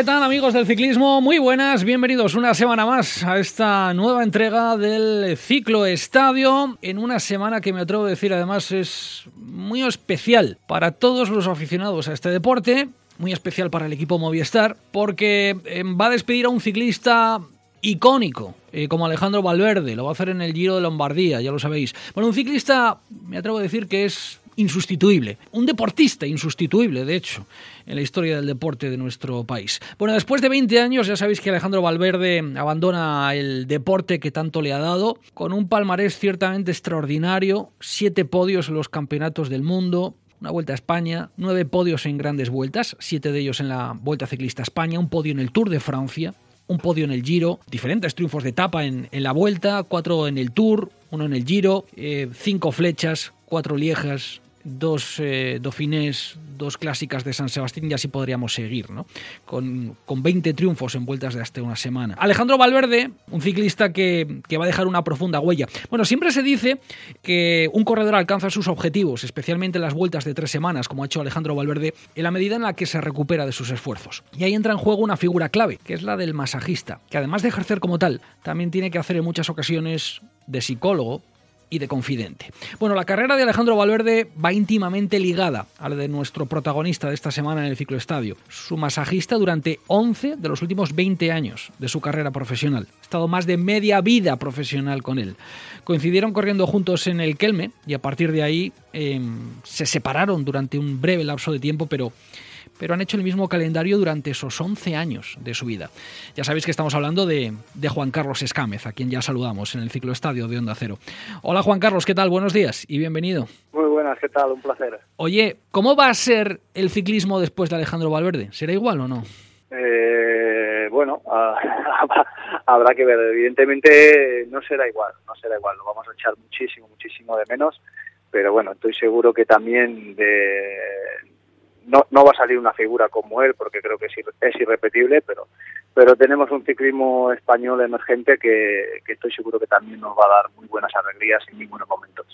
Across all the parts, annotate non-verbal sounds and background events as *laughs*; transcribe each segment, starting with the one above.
¿Qué tal amigos del ciclismo? Muy buenas, bienvenidos una semana más a esta nueva entrega del Ciclo Estadio, en una semana que me atrevo a decir además es muy especial para todos los aficionados a este deporte, muy especial para el equipo Movistar, porque eh, va a despedir a un ciclista icónico, eh, como Alejandro Valverde, lo va a hacer en el Giro de Lombardía, ya lo sabéis. Bueno, un ciclista, me atrevo a decir que es insustituible, un deportista insustituible, de hecho, en la historia del deporte de nuestro país. Bueno, después de 20 años ya sabéis que Alejandro Valverde abandona el deporte que tanto le ha dado, con un palmarés ciertamente extraordinario, siete podios en los campeonatos del mundo, una vuelta a España, nueve podios en grandes vueltas, siete de ellos en la Vuelta Ciclista a España, un podio en el Tour de Francia, un podio en el Giro, diferentes triunfos de etapa en, la Vuelta, cuatro en el Tour, uno en el Giro, eh, cinco flechas, cuatro liejas, dos eh, Dauphinés, dos clásicas de San Sebastián y así podríamos seguir, ¿no? Con, con 20 triunfos en vueltas de hasta una semana. Alejandro Valverde, un ciclista que, que, va a dejar una profunda huella. Bueno, siempre se dice que un corredor alcanza sus objetivos, especialmente en las vueltas de tres semanas, como ha hecho Alejandro Valverde, en la medida en la que se recupera de sus esfuerzos. Y ahí entra en juego una figura clave, que es la del masajista, que además de ejercer como tal, también tiene que hacer en muchas ocasiones de psicólogo, y de confidente. Bueno, la carrera de Alejandro Valverde va íntimamente ligada a la de nuestro protagonista de esta semana en el cicloestadio, su masajista durante 11 de los últimos 20 años de su carrera profesional. Ha estado más de media vida profesional con él. Coincidieron corriendo juntos en el Kelme y a partir de ahí em, se separaron durante un breve lapso de tiempo, pero pero han hecho el mismo calendario durante esos 11 años de su vida. Ya sabéis que estamos hablando de, Juan Carlos Escámez, a quien ya saludamos en el ciclo estadio de Onda Cero. Hola Juan Carlos, ¿qué tal? Buenos días y bienvenido. Muy buenas, ¿qué tal? Un placer. Oye, ¿cómo va a ser el ciclismo después de Alejandro Valverde? ¿Será igual o no? Eh, bueno, *laughs* habrá que ver. Evidentemente no será igual, no será igual. Lo vamos a echar muchísimo, muchísimo de menos. Pero bueno, estoy seguro que también de, no, no va a salir una figura como él porque creo que es, es irrepetible, pero, pero tenemos un ciclismo español emergente que, estoy seguro que también nos va a dar muy buenas alegrías en ningunos momentos.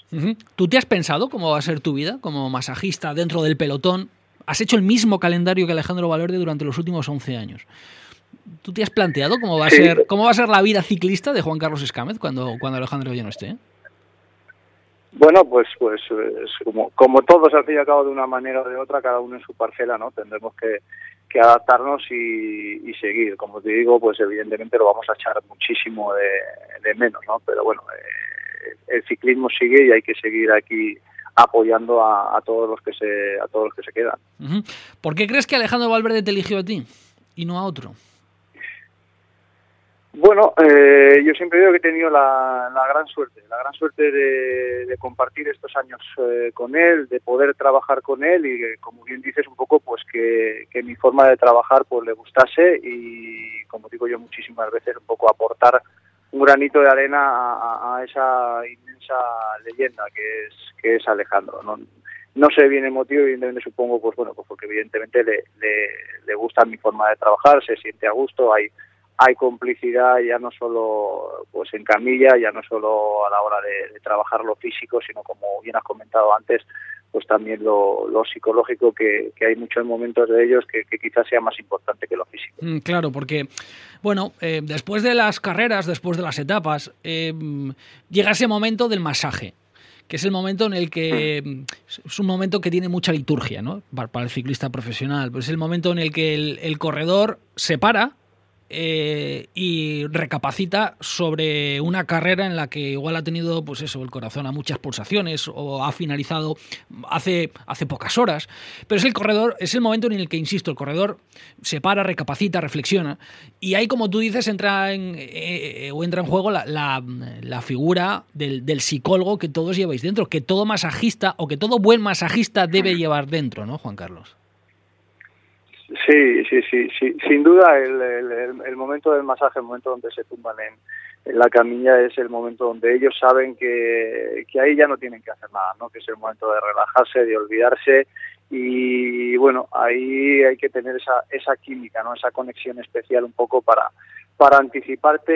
¿Tú te has pensado cómo va a ser tu vida como masajista dentro del pelotón? Has hecho el mismo calendario que Alejandro Valverde durante los últimos 11 años. ¿Tú te has planteado cómo va a ser cómo va a ser la vida ciclista de Juan Carlos Escámez cuando, cuando Alejandro ya no esté? Bueno, pues pues como, como todos al fin y al cabo de una manera o de otra, cada uno en su parcela, ¿no? Tendremos que, adaptarnos y, seguir. Como te digo, pues evidentemente lo vamos a echar muchísimo de, menos, ¿no? Pero bueno, eh, el ciclismo sigue y hay que seguir aquí apoyando a, todos los que se a todos los que se quedan. ¿Por qué crees que Alejandro Valverde te eligió a ti y no a otro? Bueno, eh, yo siempre digo que he tenido la, gran suerte, la gran suerte de, compartir estos años eh, con él, de poder trabajar con él y, como bien dices, un poco pues que, mi forma de trabajar pues le gustase y, como digo yo muchísimas veces, un poco aportar un granito de arena a, esa inmensa leyenda que es que es Alejandro. No, no sé bien el motivo, evidentemente supongo, pues bueno, pues porque evidentemente le, le, le gusta mi forma de trabajar, se siente a gusto, hay hay complicidad ya no solo pues en camilla, ya no solo a la hora de, trabajar lo físico, sino como bien has comentado antes, pues también lo, psicológico, que, hay muchos momentos de ellos que, quizás sea más importante que lo físico. Mm, claro, porque, bueno, eh, después de las carreras, después de las etapas, eh, llega ese momento del masaje que es el momento en el que mm, es un momento que tiene mucha liturgia, ¿no? Para, el ciclista profesional. Pues es el momento en el que el, el corredor se para, eh, y recapacita sobre una carrera en la que igual ha tenido pues eso el corazón a muchas pulsaciones o ha finalizado hace, hace pocas horas. Pero es el corredor es el momento en el que insisto el corredor se para recapacita reflexiona y ahí como tú dices entra en eh, o entra en juego la, la, figura del, del, psicólogo que todos lleváis dentro que todo masajista o que todo buen masajista debe llevar dentro no Juan Carlos Sí, sí, sí, sí. sin duda el, el, momento del masaje, el momento donde se tumban en, en la camilla es el momento donde ellos saben que, que ahí ya no tienen que hacer nada, ¿no? que es el momento de relajarse, de olvidarse y bueno, ahí hay que tener esa, esa química, ¿no? esa conexión especial un poco para, para anticiparte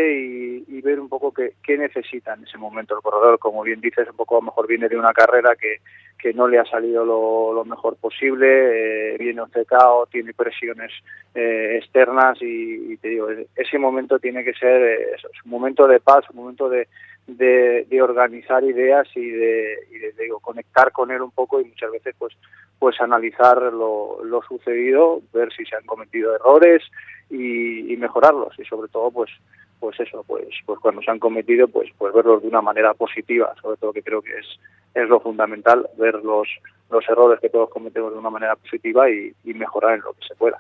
y, ver un poco qué, necesita en ese momento el corredor. Como bien dices, un poco a lo mejor viene de una carrera que, que no le ha salido lo, mejor posible, eh, viene obcecado, tiene presiones eh, externas y, te digo, ese momento tiene que ser eh, un momento de paz, un momento de, de, organizar ideas y de, digo, conectar con él un poco y muchas veces pues pues analizar lo, lo sucedido, ver si se han cometido errores y, mejorarlos. Y sobre todo pues pues eso pues pues cuando se han cometido pues pues verlos de una manera positiva. Sobre todo que creo que es es lo fundamental ver los los errores que todos cometemos de una manera positiva y, mejorar en lo que se pueda.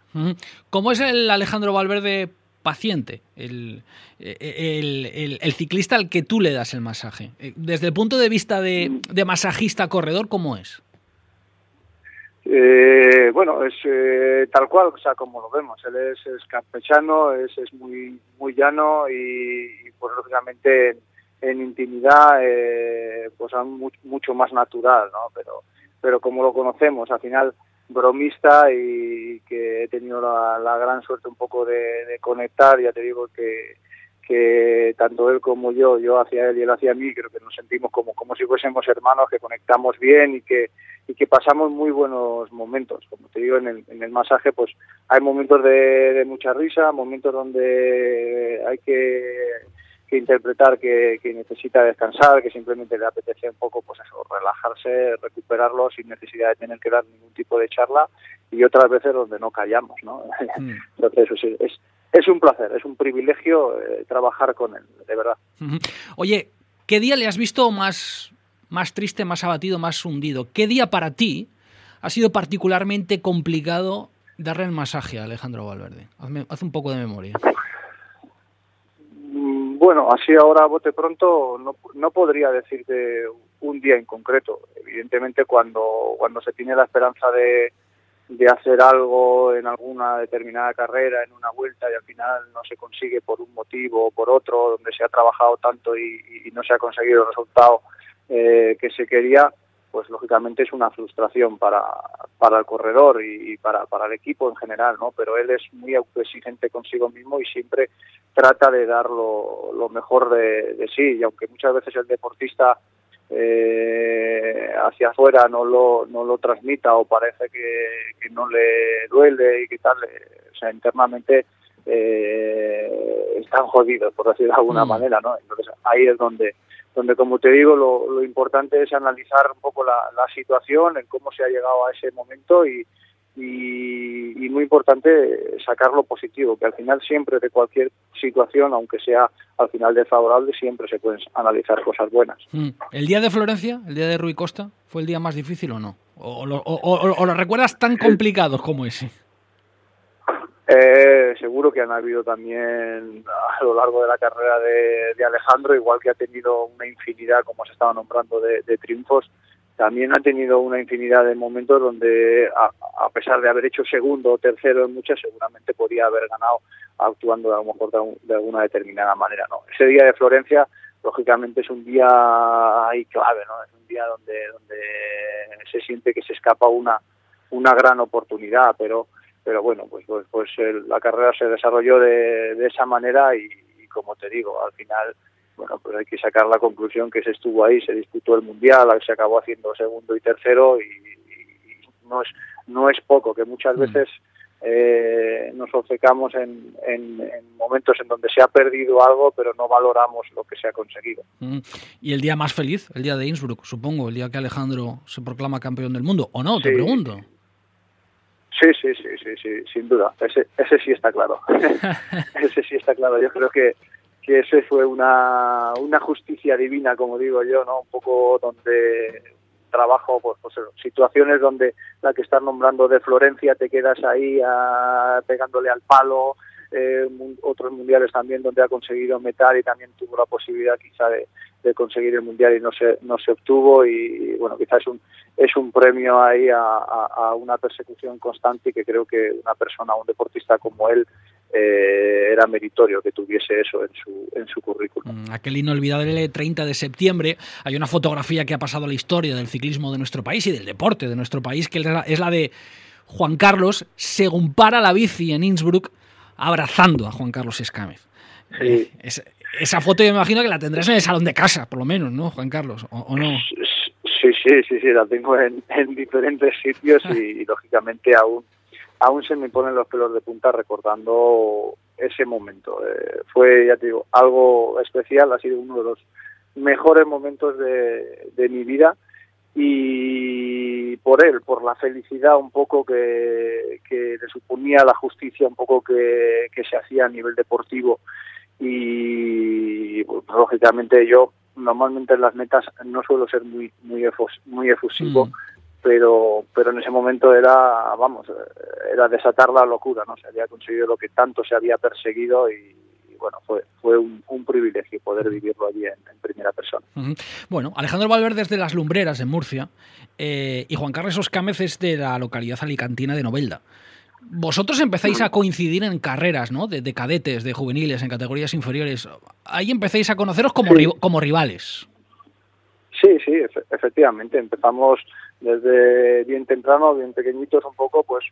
¿Cómo es el Alejandro Valverde paciente, el, el, el, ciclista al que tú le das el masaje? Eh, desde el punto de vista de, de masajista corredor, ¿cómo es? Eh, bueno, es eh, tal cual, o sea, como lo vemos. Él es, campechano, es, es muy muy llano y, pues lógicamente en, intimidad eh, pues mucho más natural, ¿no? Pero pero como lo conocemos, al final bromista y que he tenido la, gran suerte un poco de, conectar, ya te digo que que tanto él como yo, yo hacia él y él hacia mí, creo que nos sentimos como, como si fuésemos hermanos, que conectamos bien y que, y que pasamos muy buenos momentos. Como te digo, en el, en el masaje pues hay momentos de, mucha risa, momentos donde hay que, que interpretar que, que, necesita descansar, que simplemente le apetece un poco pues eso, relajarse, recuperarlo sin necesidad de tener que dar ningún tipo de charla y otras veces donde no callamos, ¿no? *laughs* Mm. Entonces eso sí, es, es un placer, es un privilegio eh, trabajar con él, de verdad. Oye, ¿qué día le has visto más, más triste, más abatido, más hundido? ¿Qué día para ti ha sido particularmente complicado darle el masaje a Alejandro Valverde? Hazme, haz un poco de memoria. *laughs* Bueno, así ahora a bote pronto no, no podría decirte un día en concreto. Evidentemente cuando, cuando se tiene la esperanza de, de hacer algo en alguna determinada carrera, en una vuelta, y al final no se consigue por un motivo o por otro, donde se ha trabajado tanto y, no se ha conseguido el resultado eh, que se quería, pues lógicamente es una frustración para, para el corredor y, para, para el equipo en general, ¿no? Pero él es muy autoexigente consigo mismo y siempre trata de dar lo, lo mejor de, de sí, y aunque muchas veces el deportista eh, hacia afuera no lo, no lo transmita o parece que, no le duele y que tal, o sea, internamente eh, están jodidos, por decirlo de alguna mm. manera, ¿no? Entonces ahí es donde, donde como te digo, lo, lo importante es analizar un poco la, situación, en cómo se ha llegado a ese momento y, y, muy importante sacar lo positivo, que al final siempre de cualquier situación, aunque sea al final desfavorable, siempre se pueden analizar cosas buenas. Mm. ¿El día de Florencia, el día de Rui Costa, fue el día más difícil o no? ¿O, lo, recuerdas tan complicado como ese? Eh, seguro que han habido también a lo largo de la carrera de, Alejandro, igual que ha tenido una infinidad, como se estaba nombrando, de triunfos también ha tenido una infinidad de momentos donde, a, pesar de haber hecho segundo o tercero en muchas, seguramente podía haber ganado actuando a lo mejor de, alguna determinada manera. ¿no? Ese día de Florencia, lógicamente, es un día ahí clave, ¿no? es un día donde, donde se siente que se escapa una, una gran oportunidad, pero, pero bueno, pues, pues, pues la carrera se desarrolló de, de esa manera y, y, como te digo, al final bueno, pues hay que sacar la conclusión que se estuvo ahí, se disputó el Mundial, se acabó haciendo segundo y tercero y, no, es, no es poco, que muchas mm. veces eh, nos obcecamos en, momentos en donde se ha perdido algo, pero no valoramos lo que se ha conseguido. Mm. Y el día más feliz, el día de Innsbruck, supongo, el día que Alejandro se proclama campeón del mundo, ¿o no? Te pregunto. Sí, sí, sí, sí, sí, sin duda. Ese, ese sí está claro. *laughs* ese sí está claro. Yo creo que que ese fue una, una justicia divina, como digo yo, ¿no? Un poco donde trabajo, pues, pues situaciones donde la que estás nombrando de Florencia te quedas ahí a, pegándole al palo, eh, otros mundiales también donde ha conseguido metal y también tuvo la posibilidad quizá de, conseguir el mundial y no se no se obtuvo y, bueno quizás es un es un premio ahí a, a, una persecución constante y que creo que una persona un deportista como él eh, era meritorio que tuviese eso en su, en su currículum. Mm, aquel inolvidable 30 de septiembre, hay una fotografía que ha pasado a la historia del ciclismo de nuestro país y del deporte de nuestro país, que es la, de Juan Carlos según para la bici en Innsbruck abrazando a Juan Carlos Escámez. Sí. esa foto yo me imagino que la tendrás en el salón de casa, por lo menos, ¿no, Juan Carlos? ¿O, no? Sí, sí, sí, sí, la tengo en, *laughs* diferentes sitios y, lógicamente aún aún se me ponen los pelos de punta recordando ese momento. Eh, fue, ya te digo, algo especial, ha sido uno de los mejores momentos de, de mi vida y por él, por la felicidad un poco que, que le suponía la justicia un poco que, que se hacía a nivel deportivo. Y pues, lógicamente yo normalmente en las metas no suelo ser muy muy muy efusivo mm. pero pero en ese momento era vamos era desatar la locura no se había conseguido lo que tanto se había perseguido y, bueno fue fue un, privilegio poder vivirlo allí en, primera persona bueno Alejandro Valverde es de las Lumbreras en Murcia eh, y Juan Carlos Oscámez es de la localidad alicantina de Novelda vosotros empezáis a coincidir en carreras, ¿no? De, cadetes, de juveniles, en categorías inferiores. Ahí empecéis a conoceros como, como rivales. Sí, sí, efectivamente. Empezamos desde bien temprano, bien pequeñitos un poco, pues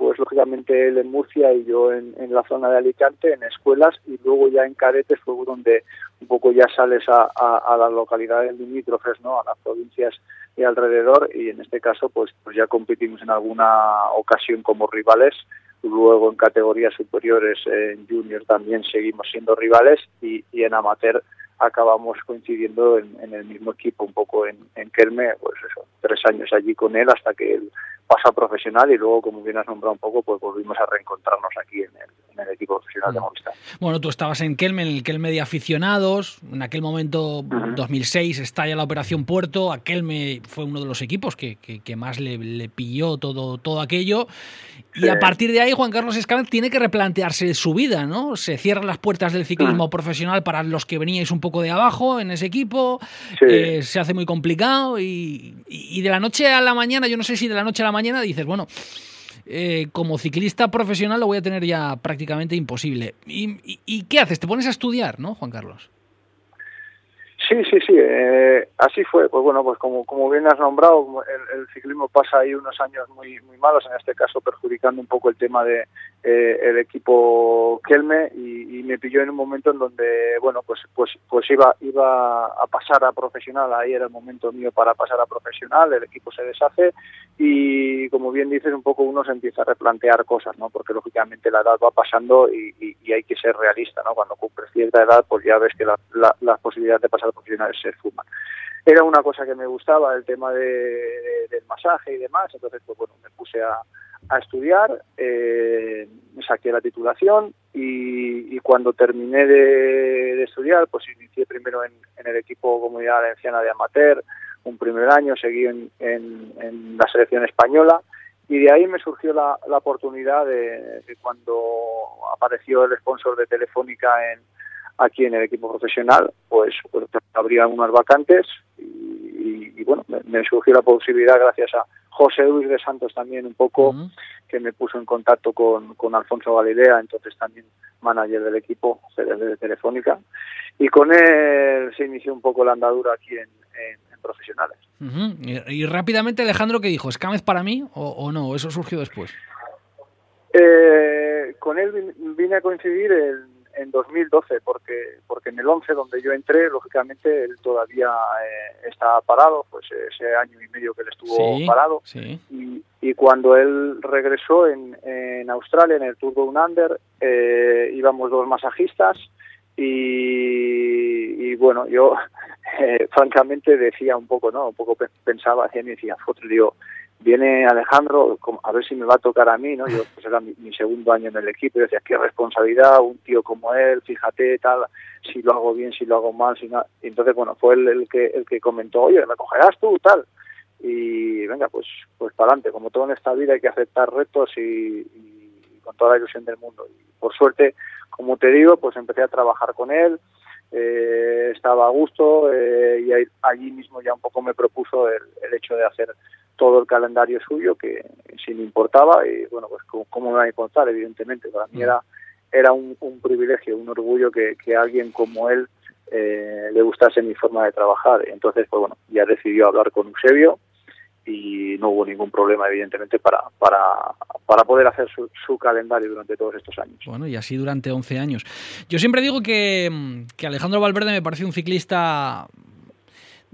pues lógicamente él en Murcia y yo en, en la zona de Alicante, en escuelas, y luego ya en Caretes fue donde un poco ya sales a, a, las localidades limítrofes, ¿no? a las provincias y alrededor, y en este caso pues, pues ya competimos en alguna ocasión como rivales, luego en categorías superiores, en junior también seguimos siendo rivales, y, y en amateur acabamos coincidiendo en, el mismo equipo, un poco en, en Kelme, pues eso, tres años allí con él hasta que él pasa profesional y luego, como bien has nombrado un poco, pues volvimos a reencontrarnos aquí en el, equipo profesional de Movistar. Bueno, tú estabas en Kelme, en el Kelme de aficionados, en aquel momento, 2006, estalla la Operación Puerto, a Kelme fue uno de los equipos que, que, más le, le, pilló todo, todo aquello, y a partir de ahí Juan Carlos Escámez tiene que replantearse su vida, ¿no? Se cierran las puertas del ciclismo profesional para los que veníais un poco de abajo en ese equipo, eh, se hace muy complicado y, y de la noche a la mañana, yo no sé si de la noche a la mañana dices, bueno, eh, como ciclista profesional lo voy a tener ya prácticamente imposible. ¿Y, qué haces? ¿Te pones a estudiar, no, Juan Carlos? Sí, sí, sí, eh, así fue. Pues bueno, pues como, como bien has nombrado, el, ciclismo pasa ahí unos años muy, muy malos, en este caso perjudicando un poco el tema de eh, el equipo Kelme y, y, me pilló en un momento en donde, bueno, pues pues pues iba iba a pasar a profesional, ahí era el momento mío para pasar a profesional, el equipo se deshace y como bien dices, un poco uno se empieza a replantear cosas, ¿no? Porque lógicamente la edad va pasando y, hay que ser realista, ¿no? Cuando cumples cierta edad, pues ya ves que las posibilidades de pasar a profesionales se fuman. Era una cosa que me gustaba, el tema de, del masaje y demás, entonces pues bueno, me puse a, estudiar, eh, saqué la titulación y, cuando terminé de, estudiar, pues inicié primero en, en el equipo Comunidad Valenciana de Amateur, un primer año, seguí en, en, la selección española y de ahí me surgió la, la oportunidad de, cuando apareció el sponsor de Telefónica en, aquí en el equipo profesional, pues, pues abrían unas vacantes y, bueno, me, surgió la posibilidad gracias a José Luis de Santos también un poco, que me puso en contacto con, con Alfonso Galilea, entonces también manager del equipo de Telefónica, y con él se inició un poco la andadura aquí en, profesionales. y, rápidamente, Alejandro, ¿qué dijo? ¿Escámez para mí o, no? ¿Eso surgió después? Eh, con él vine a coincidir en, 2012, porque porque en el 11 donde yo entré, lógicamente él todavía eh, estaba parado, pues ese año y medio que él estuvo parado. Y, y, cuando él regresó en, en Australia, en el Tour de Under, eh, íbamos dos masajistas y, bueno, yo *laughs* eh, francamente decía un poco, ¿no? Un poco pensaba y decía, foto, digo, viene Alejandro, a ver si me va a tocar a mí, ¿no? Yo, pues era mi, segundo año en el equipo, y decía, qué responsabilidad, un tío como él, fíjate, tal, si lo hago bien, si lo hago mal, si no... Y entonces, bueno, fue él el que, el que comentó, oye, ¿me cogerás tú, tal? Y venga, pues, pues para adelante, como todo en esta vida hay que aceptar retos y, y con toda la ilusión del mundo. Y por suerte, como te digo, pues empecé a trabajar con él, eh, estaba a gusto eh, y allí mismo ya un poco me propuso el, hecho de hacer todo el calendario suyo que sí me importaba y bueno pues cómo, me va a importar evidentemente para mí era era un, privilegio, un orgullo que, alguien como él eh, le gustase mi forma de trabajar. Entonces, pues bueno, ya decidió hablar con Eusebio y no hubo ningún problema, evidentemente, para, para, para poder hacer su, su, calendario durante todos estos años. Bueno, y así durante 11 años. Yo siempre digo que, que Alejandro Valverde me parece un ciclista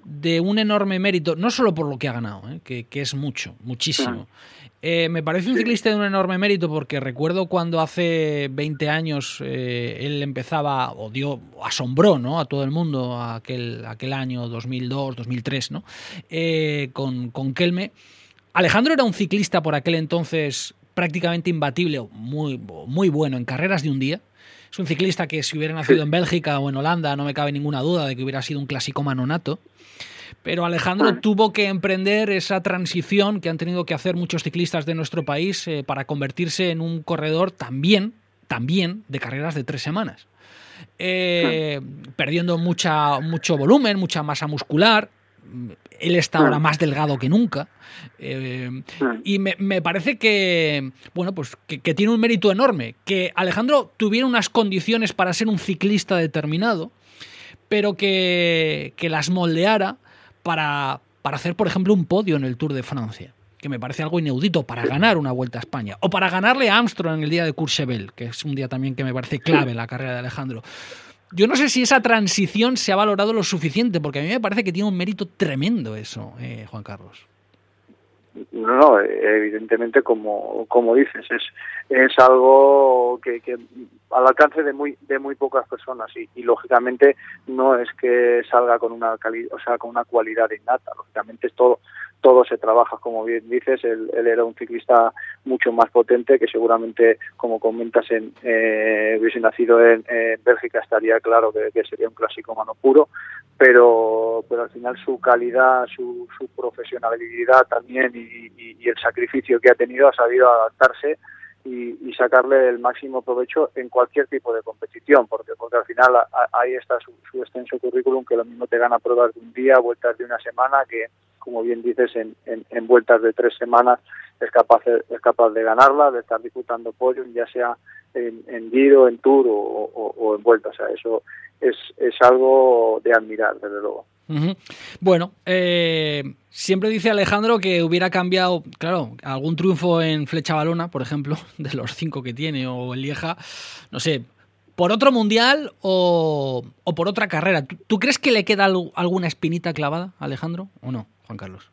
de un enorme mérito, no solo por lo que ha ganado, ¿eh? que, es mucho, muchísimo. Eh, me parece un ciclista de un enorme mérito porque recuerdo cuando hace 20 años eh, él empezaba, o dio, asombró ¿no? a todo el mundo aquel, aquel año 2002, 2003, ¿no? con, con Kelme. Alejandro era un ciclista por aquel entonces prácticamente imbatible, muy, muy bueno en carreras de un día. Es un ciclista que si hubiera nacido en Bélgica o en Holanda no me cabe ninguna duda de que hubiera sido un clásico manonato. Pero Alejandro ah. tuvo que emprender esa transición que han tenido que hacer muchos ciclistas de nuestro país eh, para convertirse en un corredor también, también de carreras de tres semanas. Eh, ah. perdiendo mucha, mucho volumen, mucha masa muscular. Él está ahora ah. más delgado que nunca. Eh, y me, parece que, bueno, pues que, tiene un mérito enorme. Que Alejandro tuviera unas condiciones para ser un ciclista determinado, pero que, que las moldeara para, para hacer, por ejemplo, un podio en el Tour de Francia, que me parece algo inaudito, para ganar una Vuelta a España, o para ganarle a Armstrong en el día de Courchevel, que es un día también que me parece clave en la carrera de Alejandro. Yo no sé si esa transición se ha valorado lo suficiente, porque a mí me parece que tiene un mérito tremendo eso, eh, Juan Carlos. No, no, evidentemente, como, como dices, es, es algo que, que al alcance de muy de muy pocas personas y, y lógicamente no es que salga con una calidad, o sea, con una cualidad innata, lógicamente es todo todo se trabaja, como bien dices, él, era un ciclista mucho más potente que seguramente, como comentas, en, eh, hubiese nacido en, Bélgica, estaría claro que, sería un clásico mano puro, pero, pero al final su calidad, su, su profesionalidad también y, y el sacrificio que ha tenido ha sabido adaptarse y, sacarle el máximo provecho en cualquier tipo de competición, porque porque al final ahí está su, extenso currículum que lo mismo te gana pruebas de un día, vueltas de una semana, que como bien dices, en, en, vueltas de tres semanas es capaz, es capaz de ganarla, de estar disputando podium, ya sea en, en Giro, en Tour o, o, en vueltas. O sea, eso es, es algo de admirar, desde luego. Bueno, eh, siempre dice Alejandro que hubiera cambiado, claro, algún triunfo en Flecha Balona, por ejemplo, *laughs* de los cinco que tiene, o en Lieja, no sé, por otro mundial o, por otra carrera. ¿Tú, crees que le queda alguna espinita clavada, Alejandro, o no, Juan Carlos?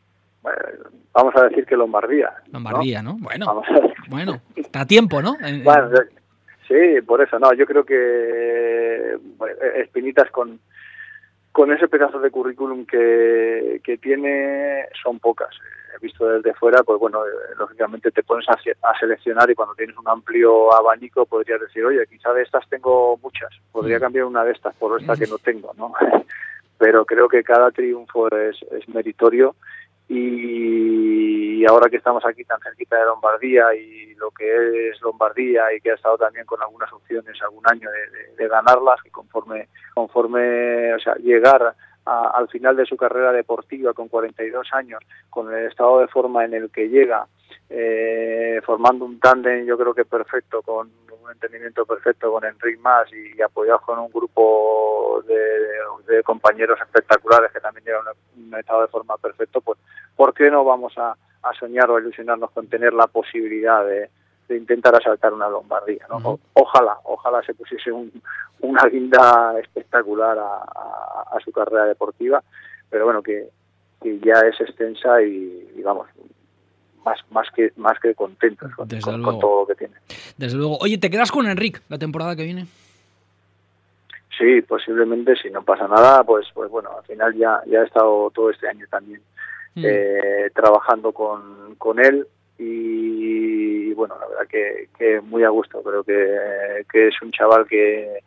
vamos a decir que Lombardía. Lombardía, ¿no? Bueno, bueno, está a tiempo, ¿no? sí, por eso, no, yo creo que espinitas con con ese pedazo de currículum que, que tiene son pocas. Visto desde fuera, pues bueno, eh, lógicamente te pones a, seleccionar y cuando tienes un amplio abanico podrías decir, oye, quizá de estas tengo muchas, podría mm. cambiar una de estas por esta que no tengo, ¿no? *laughs* Pero creo que cada triunfo es, es meritorio y ahora que estamos aquí tan cerquita de Lombardía y lo que es Lombardía y que ha estado también con algunas opciones algún año de, ganarlas y conforme conforme o sea llegar al final de su carrera deportiva con 42 años con el estado de forma en el que llega eh, formando un tándem yo creo que perfecto con un entendimiento perfecto con Enric Mas y, apoyado con un grupo de, compañeros espectaculares que también llevan un, estado de forma perfecto, pues ¿por qué no vamos a, soñar o a ilusionarnos con tener la posibilidad de, intentar asaltar una Lombardía. ¿no? Ojalá, ojalá se pusiese una guinda espectacular a, su carrera deportiva, pero bueno, que, ya es extensa y, vamos, más, más que más que contentos con, todo lo que tiene. Desde luego. Oye, ¿te quedas con Enric la temporada que viene? Sí, posiblemente, si no pasa nada, pues pues bueno, al final ya, ya he estado todo este año también mm. eh, trabajando con, con él y, bueno, la verdad que, que muy a gusto, creo que, es un chaval que,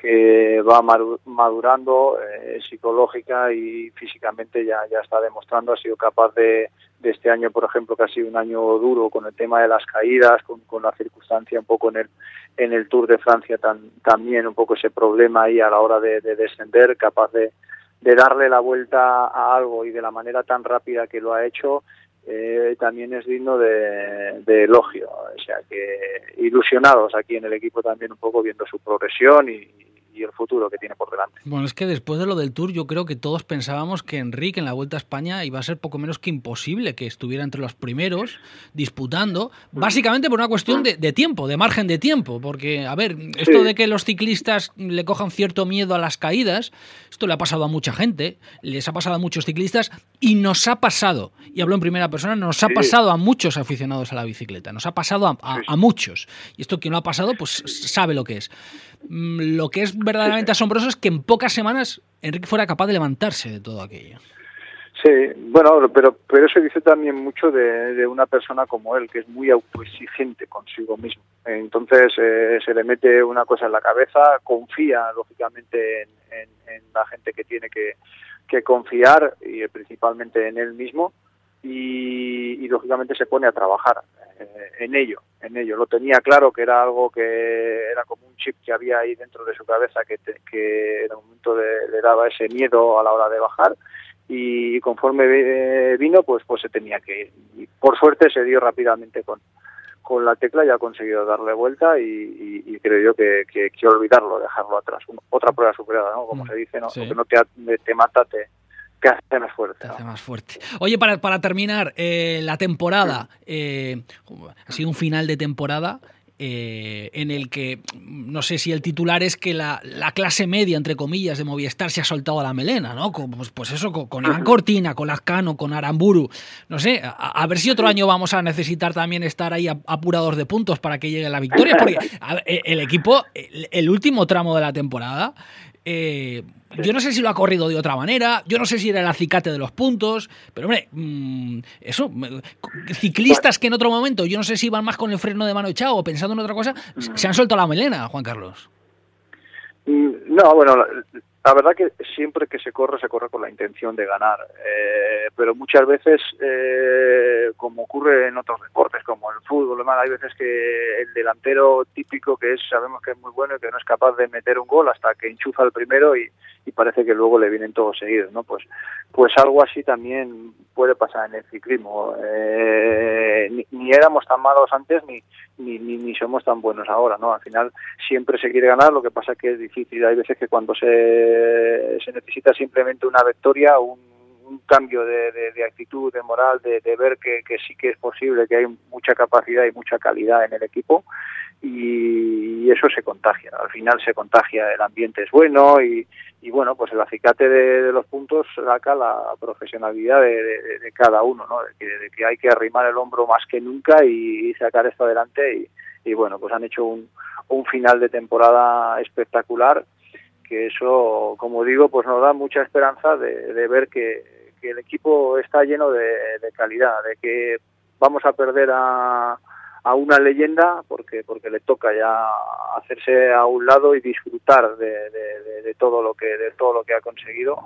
que va madurando eh, psicológica y físicamente ya, ya está demostrando, ha sido capaz de, de este año, por ejemplo, que ha sido un año duro con el tema de las caídas, con, con la circunstancia un poco en el, en el Tour de Francia tan, también un poco ese problema ahí a la hora de, descender, capaz de darle la vuelta a algo y de la manera tan rápida que lo ha hecho, eh, también es digno de, de, elogio. O sea que ilusionados aquí en el equipo también un poco viendo su progresión y, y el futuro que tiene por delante. Bueno, es que después de lo del Tour yo creo que todos pensábamos que Enrique en la Vuelta a España iba a ser poco menos que imposible que estuviera entre los primeros disputando, básicamente por una cuestión de, tiempo, de margen de tiempo, porque, a ver, esto de que los ciclistas le cojan cierto miedo a las caídas, esto le ha pasado a mucha gente, les ha pasado a muchos ciclistas y nos ha pasado, y hablo en primera persona, nos ha pasado a muchos aficionados a la bicicleta, nos ha pasado a, a muchos. Y esto quien lo ha pasado, pues sabe lo que es. Mm, lo que es verdaderamente asombroso es que en pocas semanas Enrique fuera capaz de levantarse de todo aquello. Sí, bueno, pero, pero eso dice también mucho de, una persona como él, que es muy autoexigente consigo mismo. Entonces eh, se le mete una cosa en la cabeza, confía lógicamente en, la gente que tiene que, que confiar y principalmente en él mismo y, lógicamente se pone a trabajar eh, en ello, en ello. Lo tenía claro que era algo que era como un chip que había ahí dentro de su cabeza que, que en un momento le daba ese miedo a la hora de bajar y conforme vino pues pues se tenía que ir. Y por suerte se dio rápidamente con, con la tecla y ha conseguido darle vuelta y, creo yo que, que, olvidarlo, dejarlo atrás. Otra prueba superada, ¿no? Como mm, se dice, ¿no? que no te, te mata, te, que hace más fuerte. hace más fuerte. Oye, para, para terminar, eh, la temporada, eh, ha sido un final de temporada eh, en el que no sé si el titular es que la, clase media, entre comillas, de Movistar se ha soltado a la melena, ¿no? Pues, pues eso, con, Iván Cortina, con Lascano, con Aramburu. No sé, a, ver si otro año vamos a necesitar también estar ahí apurados de puntos para que llegue la victoria, porque el equipo, el último tramo de la temporada, eh, yo no sé si lo ha corrido de otra manera, yo no sé si era el acicate de los puntos, pero hombre, mm, eso, ciclistas que en otro momento, yo no sé si iban más con el freno de mano echado o pensando en otra cosa, se han soltado la melena, Juan Carlos. Mm, no, bueno, la verdad que siempre que se corre, se corre con la intención de ganar, eh, pero muchas veces, eh, como ocurre en otros deportes, como el fútbol, hay veces que el delantero típico que es, sabemos que es muy bueno y que no es capaz de meter un gol hasta que enchufa el primero y, parece que luego le vienen todos seguidos, ¿no? Pues, pues algo así también puede pasar en el ciclismo. Eh, ni, éramos tan malos antes ni, ni, ni, somos tan buenos ahora, ¿no? Al final siempre se quiere ganar, lo que pasa que es difícil. Hay veces que cuando se se necesita simplemente una victoria, un, cambio de, actitud, de moral, de, ver que, sí que es posible, que hay mucha capacidad y mucha calidad en el equipo y, eso se contagia. Al final se contagia, el ambiente es bueno y, bueno, pues el acicate de, los puntos saca la profesionalidad de, cada uno, ¿no? De que, hay que arrimar el hombro más que nunca y, sacar esto adelante y, bueno, pues han hecho un final de temporada espectacular que eso, como digo, pues nos da mucha esperanza de, ver que, el equipo está lleno de, calidad, de que vamos a perder a, a, una leyenda porque porque le toca ya hacerse a un lado y disfrutar de, de todo lo que de todo lo que ha conseguido,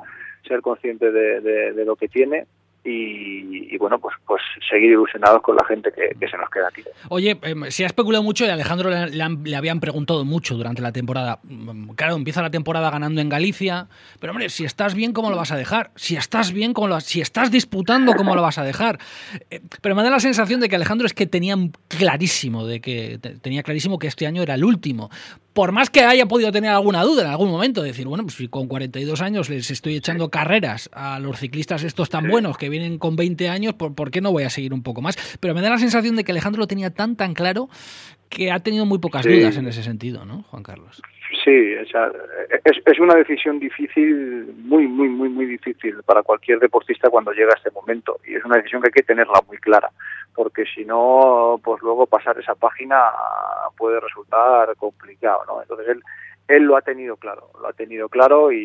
ser consciente de, lo que tiene y, bueno, pues, pues seguir ilusionados con la gente que, se nos queda aquí. Oye, em, se ha especulado mucho y Alejandro le, habían preguntado mucho durante la temporada. Mm, claro, empieza la temporada ganando en Galicia, pero hombre, si estás bien, ¿cómo lo vas a dejar? Si estás bien, ¿cómo si estás disputando, ¿cómo lo vas a dejar? Eh, pero me da la sensación de que Alejandro es que tenía clarísimo, de que tenía clarísimo que este año era el último por más que haya podido tener alguna duda en algún momento, decir, bueno, pues si con 42 años les estoy echando carreras a los ciclistas estos tan buenos que vienen con 20 años, ¿por, ¿por, qué no voy a seguir un poco más? Pero me da la sensación de que Alejandro lo tenía tan, tan claro que ha tenido muy pocas dudas en ese sentido, ¿no, Juan Carlos? Sí, o sea, es, es una decisión difícil, muy, muy, muy, muy difícil para cualquier deportista cuando llega a este momento. Y es una decisión que hay que tenerla muy clara, porque si no, pues luego pasar esa página puede resultar complicado, ¿no? Entonces él, él lo ha tenido claro, lo ha tenido claro y,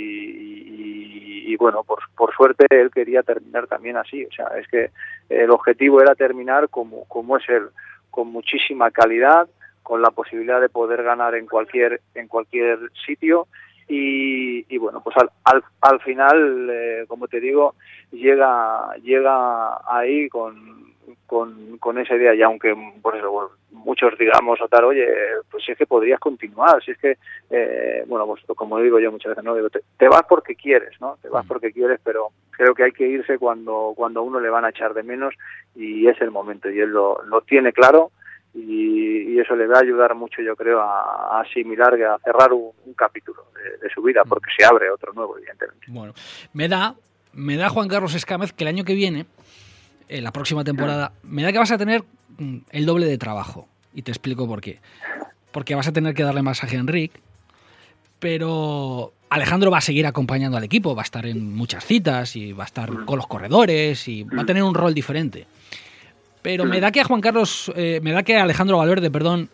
y, bueno, por, por suerte él quería terminar también así. O sea, es que el objetivo era terminar como, como es él, con muchísima calidad, con la posibilidad de poder ganar en cualquier en cualquier sitio. Y, bueno pues al, al, al final eh, como te digo llega llega ahí con, con, con esa idea. Y aunque por eso muchos digamos o tal, oye, pues si es que podrías continuar, si es que, eh, bueno, pues como digo yo muchas veces, no digo, te, vas porque quieres, ¿no? Te vas mm. porque quieres, pero creo que hay que irse cuando cuando uno le van a echar de menos y es el momento y él lo, lo tiene claro y, eso le va a ayudar mucho, yo creo, a, asimilar, a cerrar un, capítulo de, su vida, porque se abre otro nuevo, evidentemente. Bueno, me da, me da Juan Carlos Escámez que el año que viene, en la próxima temporada, me da que vas a tener mm, el doble de trabajo. Y te explico por qué. Porque vas a tener que darle masaje a Enrique, pero Alejandro va a seguir acompañando al equipo, va a estar en muchas citas y va a estar con los corredores y va a tener un rol diferente. Pero me da que a Juan Carlos, eh, me da que a Alejandro Valverde, perdón,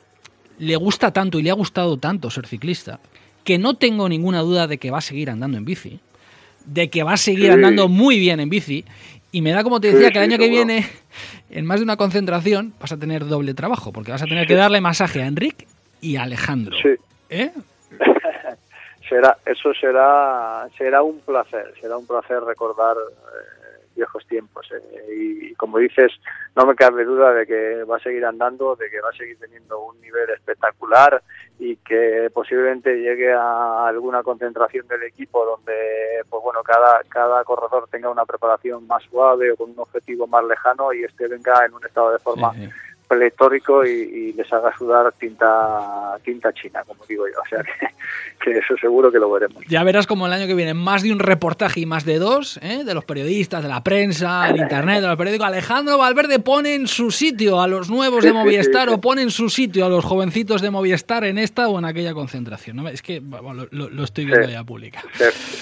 le gusta tanto y le ha gustado tanto ser ciclista, que no tengo ninguna duda de que va a seguir andando en bici, de que va a seguir andando muy bien en bici, y me da como te decía que el año que viene, en más de una concentración, vas a tener doble trabajo, porque vas a tener que darle masaje a Enrique y a Alejandro. ¿Eh? *laughs* será, eso será, será un placer, será un placer recordar eh, viejos tiempos. Eh, y, como dices, no me cabe duda de que va a seguir andando, de que va a seguir teniendo un nivel espectacular y que posiblemente llegue a alguna concentración del equipo donde, pues bueno, cada, cada corredor tenga una preparación más suave o con un objetivo más lejano y este venga en un estado de forma pletórico y, les haga sudar tinta tinta china, como digo yo. O sea *laughs* que, eso seguro que lo veremos. Ya verás como el año que viene más de un reportaje y más de dos, ¿eh? de los periodistas, de la prensa, el *laughs* internet, de los periódicos. Alejandro Valverde pone en su sitio a los nuevos de Movistar o pone en su sitio a los jovencitos de Movistar en esta o en aquella concentración. ¿no? Es que lo, estoy viendo ya pública.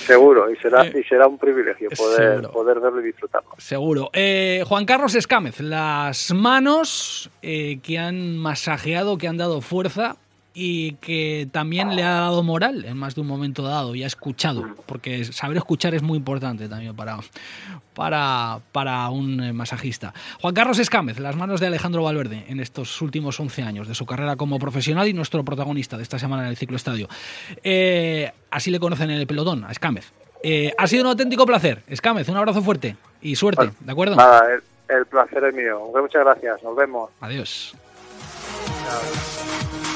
seguro, y será, y será un privilegio poder, poder verlo y disfrutarlo. Seguro. Eh, Juan Carlos Escámez, las manos eh, que han masajeado, que han dado fuerza y que también le ha dado moral en más de un momento dado y ha escuchado, porque saber escuchar es muy importante también para, para, para un eh, masajista. Juan Carlos Escámez, las manos de Alejandro Valverde en estos últimos 11 años de su carrera como profesional y nuestro protagonista de esta semana en el ciclo estadio. Eh, así le conocen en el pelotón, a Escámez. ha sido un auténtico placer. Escámez, un abrazo fuerte y suerte, ¿de acuerdo? El placer es mío. Muchas gracias. Nos vemos. Adiós. Chao.